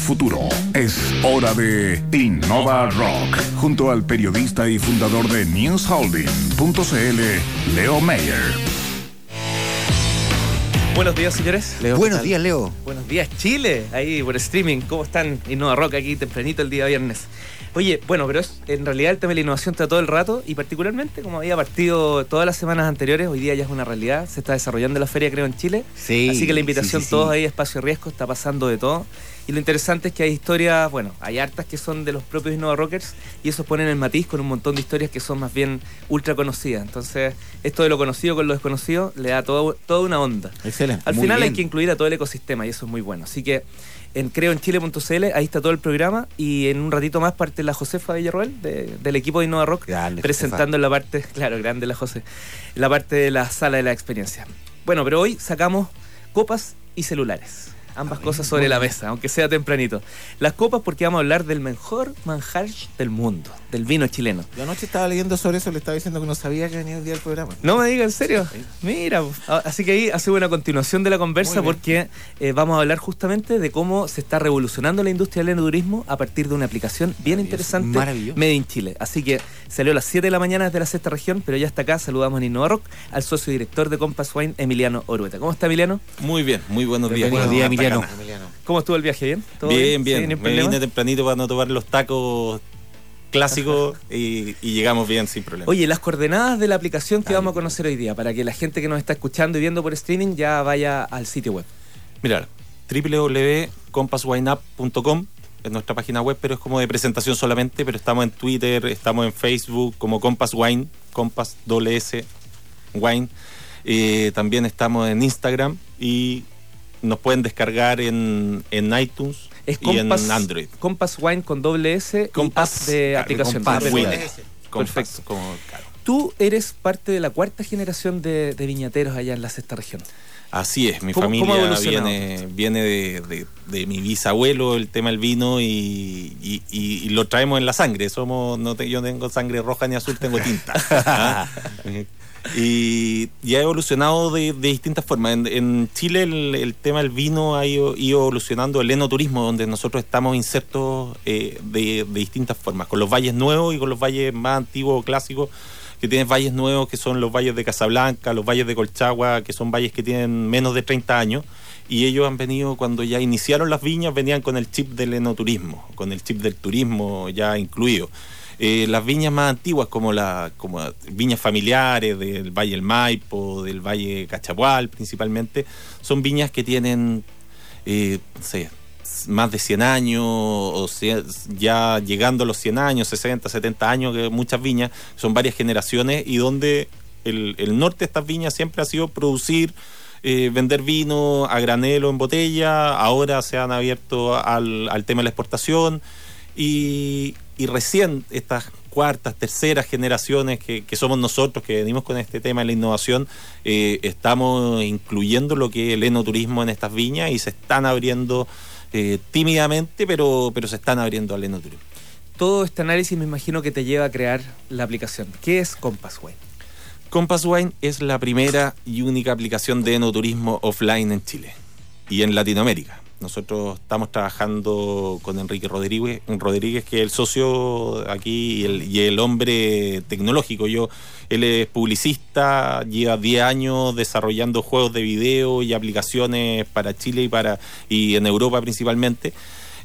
futuro. Es hora de Innova Rock, junto al periodista y fundador de newsholding.cl, Leo Mayer. Buenos días, señores. Buenos días, Leo. Buenos días, Chile. Ahí por streaming. ¿Cómo están? Innova Rock aquí tempranito el día viernes. Oye, bueno, pero es, en realidad el tema de la innovación está todo el rato y particularmente como había partido todas las semanas anteriores, hoy día ya es una realidad, se está desarrollando la feria creo en Chile. Sí. Así que la invitación sí, sí, todos ahí, espacio riesgo, está pasando de todo. Y lo interesante es que hay historias, bueno, hay hartas que son de los propios Innova Rockers y esos ponen el matiz con un montón de historias que son más bien ultra conocidas. Entonces, esto de lo conocido con lo desconocido le da todo, toda una onda. Excelente. Al final hay bien. que incluir a todo el ecosistema y eso es muy bueno. Así que en creoenchile.cl, ahí está todo el programa y en un ratito más parte la Josefa Villarroel de- del equipo de Innova Rock Grande, presentando en la parte, claro, grande la José, la parte de la sala de la experiencia. Bueno, pero hoy sacamos copas y celulares. Ambas cosas sobre la mesa, aunque sea tempranito. Las copas porque vamos a hablar del mejor manjar del mundo, del vino chileno. Yo anoche estaba leyendo sobre eso, le estaba diciendo que no sabía que venía el día del programa. No me diga en serio. Mira. Ah, así que ahí hace una continuación de la conversa porque eh, vamos a hablar justamente de cómo se está revolucionando la industria del enoturismo a partir de una aplicación bien Maravilloso, interesante maravilloso. Made in Chile. Así que salió a las 7 de la mañana desde la sexta región, pero ya está acá. Saludamos en Innova Rock al socio director de Compass Wine, Emiliano Orueta. ¿Cómo está Emiliano? Muy bien, muy buenos días. Buenos días, harta Emiliano. gana. ¿Cómo estuvo el viaje? ¿Bien? ¿Todo Bien, Sí, bien. ni Me vine tempranito para no tomar los tacos clásicos y, y llegamos bien sin problema. Oye, las coordenadas de la aplicación que vamos a conocer hoy día, para que la gente que nos está escuchando y viendo por streaming ya vaya al sitio web. Mira, www.compasswineup.com es nuestra página web, pero es como de presentación solamente, pero estamos en Twitter, estamos en Facebook como Compass Wine, Compass doble S Wine. Eh, también estamos en Instagram y nos pueden descargar en, en iTunes Es y Compass, en Android. Compass Wine con doble S y Compass, app de claro, aplicación. Compass Ah, Wine. perfecto. Como- claro. Tú eres parte de la cuarta generación de, de viñateros allá en la sexta región. Así es, mi ¿Cómo- cómo ha familia viene, viene de, de- de mi bisabuelo el tema del vino y, y- y- y lo traemos en la sangre. Somos, no te- yo no tengo sangre roja ni azul, tengo tinta. y, y ha evolucionado de, distintas formas. En, Chile el, tema del vino ha ido, evolucionando el enoturismo, donde nosotros estamos insertos eh, de, distintas formas, con los valles nuevos y con los valles más antiguos clásicos que tienes valles nuevos que son los valles de Casablanca, los valles de Colchagua, que son valles que tienen menos de 30 años. Y ellos han venido, cuando ya iniciaron las viñas, venían con el chip del enoturismo, con el chip del turismo ya incluido. Eh, las viñas más antiguas, como, la, como viñas familiares del Valle del Maipo, del Valle Cachapual principalmente, son viñas que tienen, eh, más de 100 años, o sea, ya llegando a los 100 años, 60, 70 años, que muchas viñas, son varias generaciones, y donde el, el norte de estas viñas siempre ha sido producir, eh, vender vino a granelo en botella, ahora se han abierto al, al tema de la exportación, y, y recién estas cuartas, terceras generaciones que, que somos nosotros, que venimos con este tema de la innovación, eh, estamos incluyendo lo que es el enoturismo en estas viñas y se están abriendo eh, tímidamente, pero, pero se están abriendo al enoturismo. Todo este análisis me imagino que te lleva a crear la aplicación. ¿Qué es Compass Wine? Compass Wine es la primera y única aplicación de enoturismo offline en Chile y en Latinoamérica. Nosotros estamos trabajando con Enrique Rodríguez, Rodríguez que es el socio aquí y el, hombre tecnológico. Yo, él es publicista, lleva 10 años desarrollando juegos de video y aplicaciones para Chile y para y en Europa principalmente.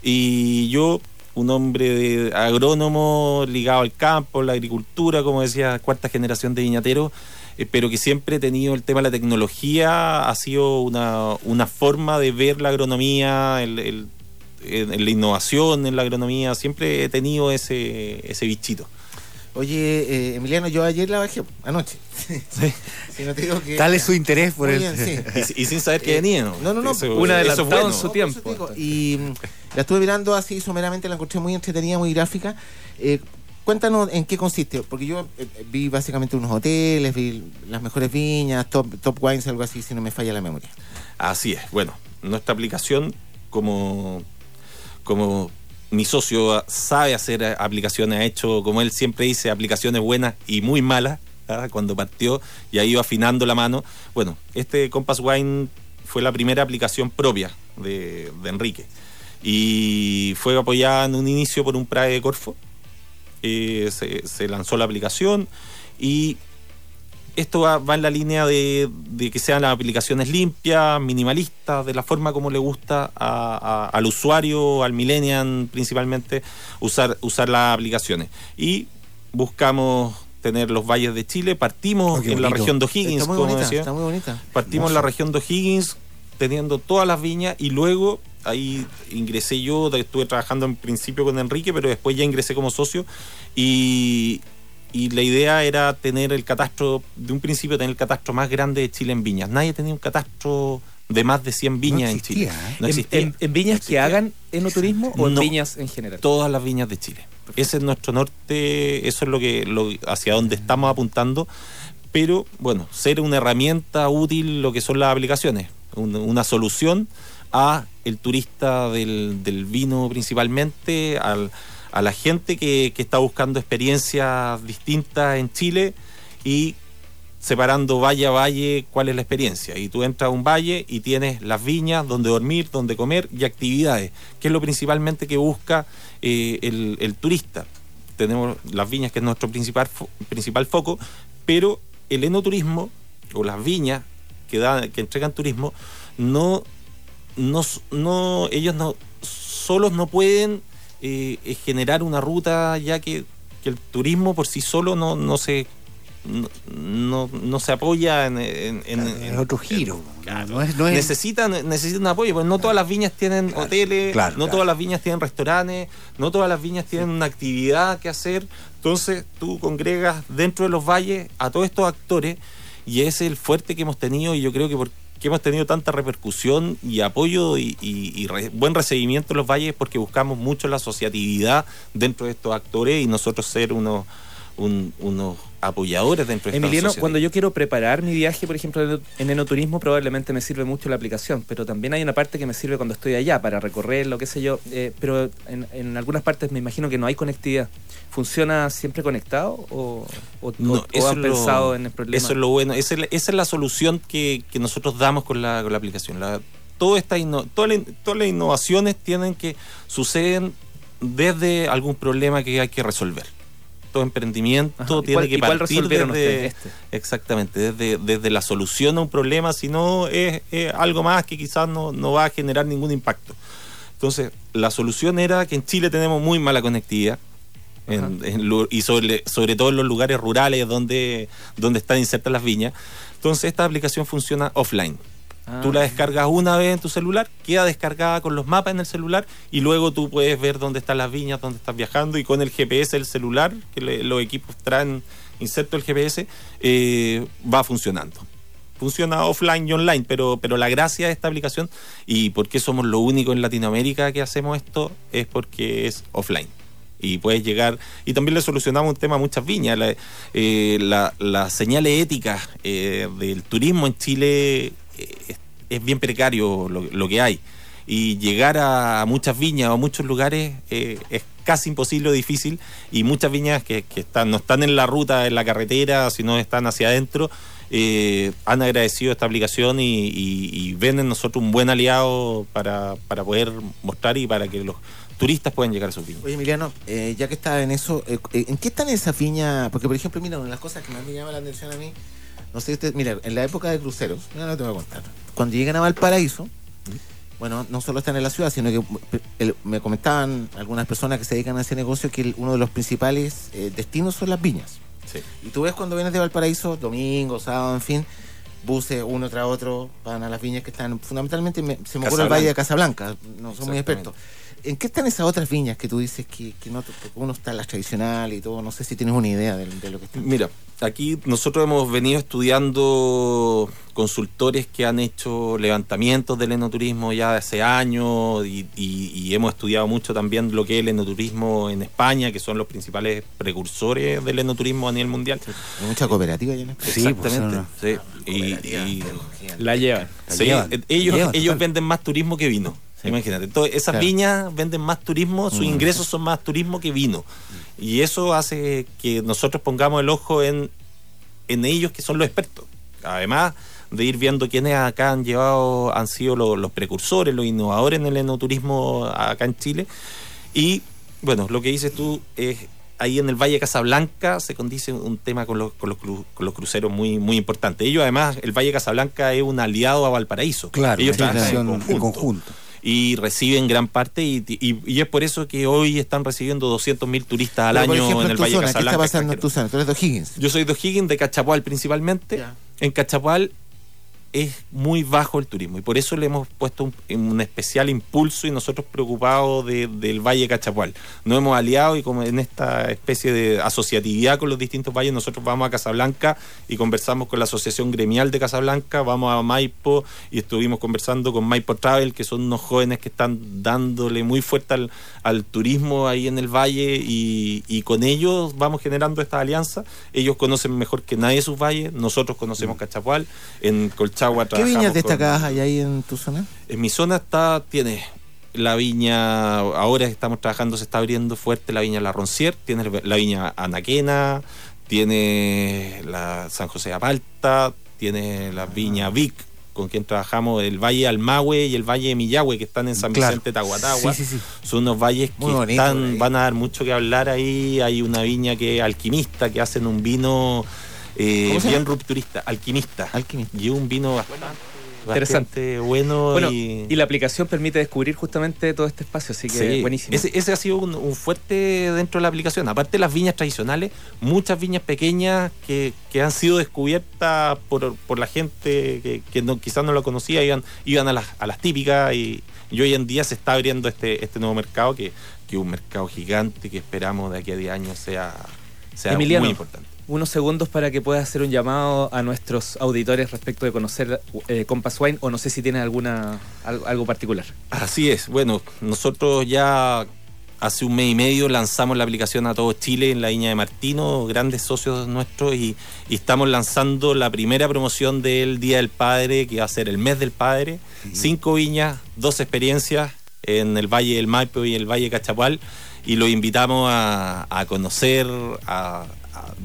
Y yo un hombre de- agrónomo ligado al campo, la agricultura, como decía, cuarta generación de viñatero, eh, pero que siempre he tenido el tema de la tecnología, ha sido una, una forma de ver la agronomía, el, la innovación en la agronomía, siempre he tenido ese, ese bichito. Oye, eh, Emiliano, yo ayer la bajé, anoche. Si no te digo que- Tal es su interés por sí. Y, y sin saber que Eh, venía. no, no, no, Eso- una es adelantado bueno. en su No, tiempo. Y mm, la estuve mirando así someramente, la encontré muy entretenida, muy gráfica. Eh, cuéntanos en qué consiste, porque yo eh, vi básicamente unos hoteles, vi las mejores viñas, top, top wines, algo así, si no me falla la memoria. Así es. Bueno, nuestra aplicación, como, como mi socio sabe hacer eh, aplicaciones, ha hecho, como él siempre dice, aplicaciones buenas y muy malas, ¿ah? cuando partió y ha ido afinando la mano. Bueno, este Compass Wine fue la primera aplicación propia de, Enrique. y fue apoyada en un inicio por un PRAE de Corfo. Eh, se, se lanzó la aplicación y esto va, va en la línea de, de que sean las aplicaciones limpias, minimalistas, de la forma como le gusta a- a- al usuario, al millennial principalmente, usar, usar las aplicaciones. Y buscamos tener los valles de Chile, partimos Oh, en la región de O'Higgins, Está muy como bonita, decía. está muy bonita. Partimos en la región de O'Higgins teniendo todas las viñas y luego ahí ingresé yo, estuve trabajando en principio con Enrique, pero después ya ingresé como socio y, y la idea era tener el catastro, de un principio tener el catastro más grande de Chile en viñas. Nadie tenía un catastro de más de 100 viñas en existía, Chile. ¿eh? No En- existía. en, en viñas No que existía. hagan enoturismo o en No. viñas en general? Todas las viñas de Chile. Ese es nuestro norte, eso es lo que lo, hacia donde estamos apuntando. Pero bueno, ser una herramienta útil lo que son las aplicaciones, un- una solución a el turista del, del vino principalmente, al- a la gente que, que está buscando experiencias distintas en Chile y separando valle a valle cuál es la experiencia. Y tú entras a un valle y tienes las viñas, donde dormir, donde comer y actividades, que es lo principalmente que busca eh, el, el turista. Tenemos las viñas, que es nuestro principal, principal foco, pero el enoturismo o las viñas que, da, que entregan turismo, no, no, no, ellos no solos no pueden eh, eh, generar una ruta ya que, que el turismo por sí solo no, no se no, no, no se apoya en, en- en- es en- otro giro. Claro. No es, no es- necesitan, necesitan apoyo, porque no todas las viñas tienen hoteles, claro, no claro. todas las viñas tienen restaurantes, no todas las viñas tienen una actividad que hacer. Entonces tú congregas dentro de los valles a todos estos actores y ese es el fuerte que hemos tenido y yo creo que porque hemos tenido tanta repercusión y apoyo y, buen recibimiento en los valles es porque buscamos mucho la asociatividad dentro de estos actores y nosotros ser unos, un- unos apoyadores dentro de esta Emiliano, cuando yo quiero preparar mi viaje, por ejemplo, en- en enoturismo, probablemente me sirve mucho la aplicación, pero también hay una parte que me sirve cuando estoy allá para recorrer, lo que sé yo, eh, pero en, en algunas partes me imagino que no hay conectividad. ¿Funciona siempre conectado o, o- No, o- o eso han es lo- pensado en el problema? Eso es lo bueno, esa es la, esa es la solución que, que nosotros damos con la, con la aplicación. La, todo esta inno- toda la todas las innovaciones tienen que suceden desde algún problema que hay que resolver. Emprendimiento Ajá, ¿y tiene cuál- que partir desde? Este. exactamente, desde, desde la solución a un problema, si no es, es algo más que quizás no, no va a generar ningún impacto. Entonces, la solución era que en Chile tenemos muy mala conectividad. en- en lu- y sobre, sobre todo en los lugares rurales donde, donde están insertas las viñas. Entonces esta aplicación funciona offline. Ah. Tú la descargas una vez en tu celular, queda descargada con los mapas en el celular y luego tú puedes ver dónde están las viñas, dónde estás viajando y con el GPS del celular, que le- los equipos traen inserto el GPS, eh, va funcionando. Funciona offline y online, pero, pero la gracia de esta aplicación y por qué somos lo único en Latinoamérica que hacemos esto es porque es offline y puedes llegar y también le solucionamos un tema a muchas viñas la, eh, la- las señales éticas eh, del turismo en Chile es, bien precario lo, lo que hay y llegar a muchas viñas o a muchos lugares eh, es casi imposible o difícil y muchas viñas que, que están no están en la ruta en la carretera sino están hacia adentro eh, han agradecido esta aplicación y, y- y ven en nosotros un buen aliado para, para poder mostrar y para que los turistas puedan llegar a sus viñas. Oye, Emiliano, eh, ya que está en eso, eh, ¿en qué están esas viñas? Porque, por ejemplo, mira, una de las cosas que más me llama la atención a mí, no sé, usted, mira, en la época de cruceros, mira, no te voy a contar. Cuando llegan a Valparaíso, bueno, no solo están en la ciudad, sino que el- me comentaban algunas personas que se dedican a ese negocio que el- uno de los principales eh, destinos son las viñas. Sí. Y tú ves cuando vienes de Valparaíso, domingo, sábado, en fin, buses uno tras otro van a las viñas que están fundamentalmente, me- se me ocurre el Valle de Casablanca, no soy muy experto. ¿En qué están esas otras viñas que tú dices que, que no, uno está en las tradicionales y todo? No sé si tienes una idea de, de lo que está. Mira, aquí nosotros hemos venido estudiando consultores que han hecho levantamientos del enoturismo ya de hace años y, y- y hemos estudiado mucho también lo que es el enoturismo en España, que son los principales precursores del enoturismo a nivel mundial. Hay mucha cooperativa allá en España. Sí, pues, Exactamente. sí. Y- y- La llevan. La Sí, llevan, la ellos, llevan, ellos total. venden más turismo que vino. Imagínate. Entonces, esas Claro. viñas venden más turismo, sus ingresos son más turismo que vino. Y eso hace que nosotros pongamos el ojo en, en ellos que son los expertos. Además de ir viendo quiénes acá han llevado, han sido los, los precursores, los innovadores en el enoturismo acá en Chile. Y bueno, lo que dices tú es ahí en el Valle de Casablanca se condice un tema con los, con los, cru- con los cruceros muy, muy importante. Ellos además, el Valle de Casablanca es un aliado a Valparaíso. Claro, Ellos trabajan en relación en conjunto. Y reciben gran parte y, y- y es por eso que hoy están recibiendo 200.000 turistas al Pero, año ejemplo, en el Valle de zona, ¿qué está pasando en tu zona? Tú eres de O'Higgins. Yo soy de O'Higgins, de Cachapual principalmente. En Cachapual es muy bajo el turismo y por eso le hemos puesto un, un especial impulso y nosotros preocupados de- del Valle Cachapual. Nos hemos aliado y como en esta especie de asociatividad con los distintos valles, nosotros vamos a Casablanca y conversamos con la Asociación Gremial de Casablanca, vamos a Maipo y estuvimos conversando con Maipo Travel, que son unos jóvenes que están dándole muy fuerte al, al turismo ahí en el valle y, y con ellos vamos generando esta alianza. Ellos conocen mejor que nadie sus valles, nosotros conocemos Cachapual, en Colchagua ¿Qué viñas con- destacadas hay ahí en tu zona? en mi zona está, tiene la viña, ahora estamos trabajando, se está abriendo fuerte la viña La Roncier, tiene la viña Anaquena, tiene la San José de Apalta, tiene la viña Vic, con quien trabajamos el Valle Almahue y el Valle de Millahue, que están en San Claro. Vicente Tahuatagua. Sí, sí, sí. Son unos valles que bonito, están, ahí. van a dar mucho que hablar ahí. Hay una viña que es alquimista, que hacen un vino eh, ¿Cómo se bien rupturista, alquimista. Alquimista. Y un vino bastante, Interesante. bueno. Bueno, y, y la aplicación permite descubrir justamente todo este espacio, así que Sí, buenísimo. Ese, ese ha sido un, un fuerte dentro de la aplicación. Aparte de las viñas tradicionales, muchas viñas pequeñas que, que han sido descubiertas por, por la gente que, que no, quizás no lo conocía, iban, iban a, las, a las típicas y, y hoy en día se está abriendo este, este nuevo mercado que que es un mercado gigante que esperamos de aquí a 10 años sea, sea Emiliano. muy importante. Unos segundos para que puedas hacer un llamado a nuestros auditores respecto de conocer eh, Compass Wine o no sé si tienes alguna algo, algo particular. Así es. Bueno, nosotros ya hace un mes y medio lanzamos la aplicación a todo Chile en la Viña de Martino, grandes socios nuestros, y, y estamos lanzando la primera promoción del Día del Padre, que va a ser el mes del Padre. Cinco viñas, dos experiencias en el Valle del Maipo y el Valle de Cachapual, y los invitamos a, a conocer, a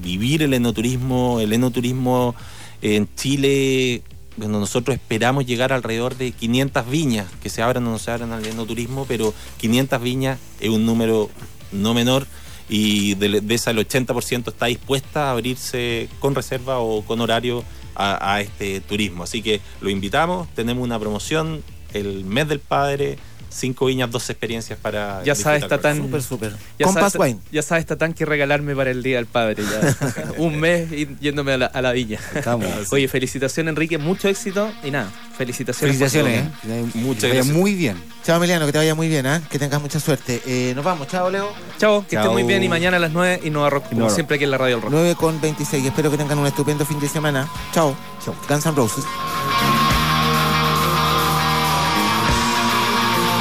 vivir el enoturismo. El enoturismo en Chile bueno, nosotros esperamos llegar alrededor de 500 viñas, que se abran o no se abran al enoturismo, pero 500 viñas es un número no menor y de, de esa el 80% está dispuesta a abrirse con reserva o con horario a este turismo. Así que lo invitamos, tenemos una promoción el mes del padre, cinco viñas, dos experiencias para... Ya sabes. Tatán. Súper, súper. Ya Compass sabes, Wine. Ya sabes, Tatán, que regalarme para el Día del Padre. Ya. un mes y- yéndome a la, a la villa. Estamos. Oye, felicitaciones, Enrique. Mucho éxito y nada, felicitaciones. Felicitaciones. ¿eh? Muchas Que vaya gracias. muy bien. Chao, Emiliano, que te vaya muy bien, ¿ah? que tengas mucha suerte. Eh, nos vamos, chao, Leo. Chao, que estén muy bien y mañana a las 9 y Nova Rock, como Nova Rock. siempre aquí en la Radio del Rock. 9 con 26. Espero que tengan un estupendo fin de semana. Chao. Chao. Guns N' Roses.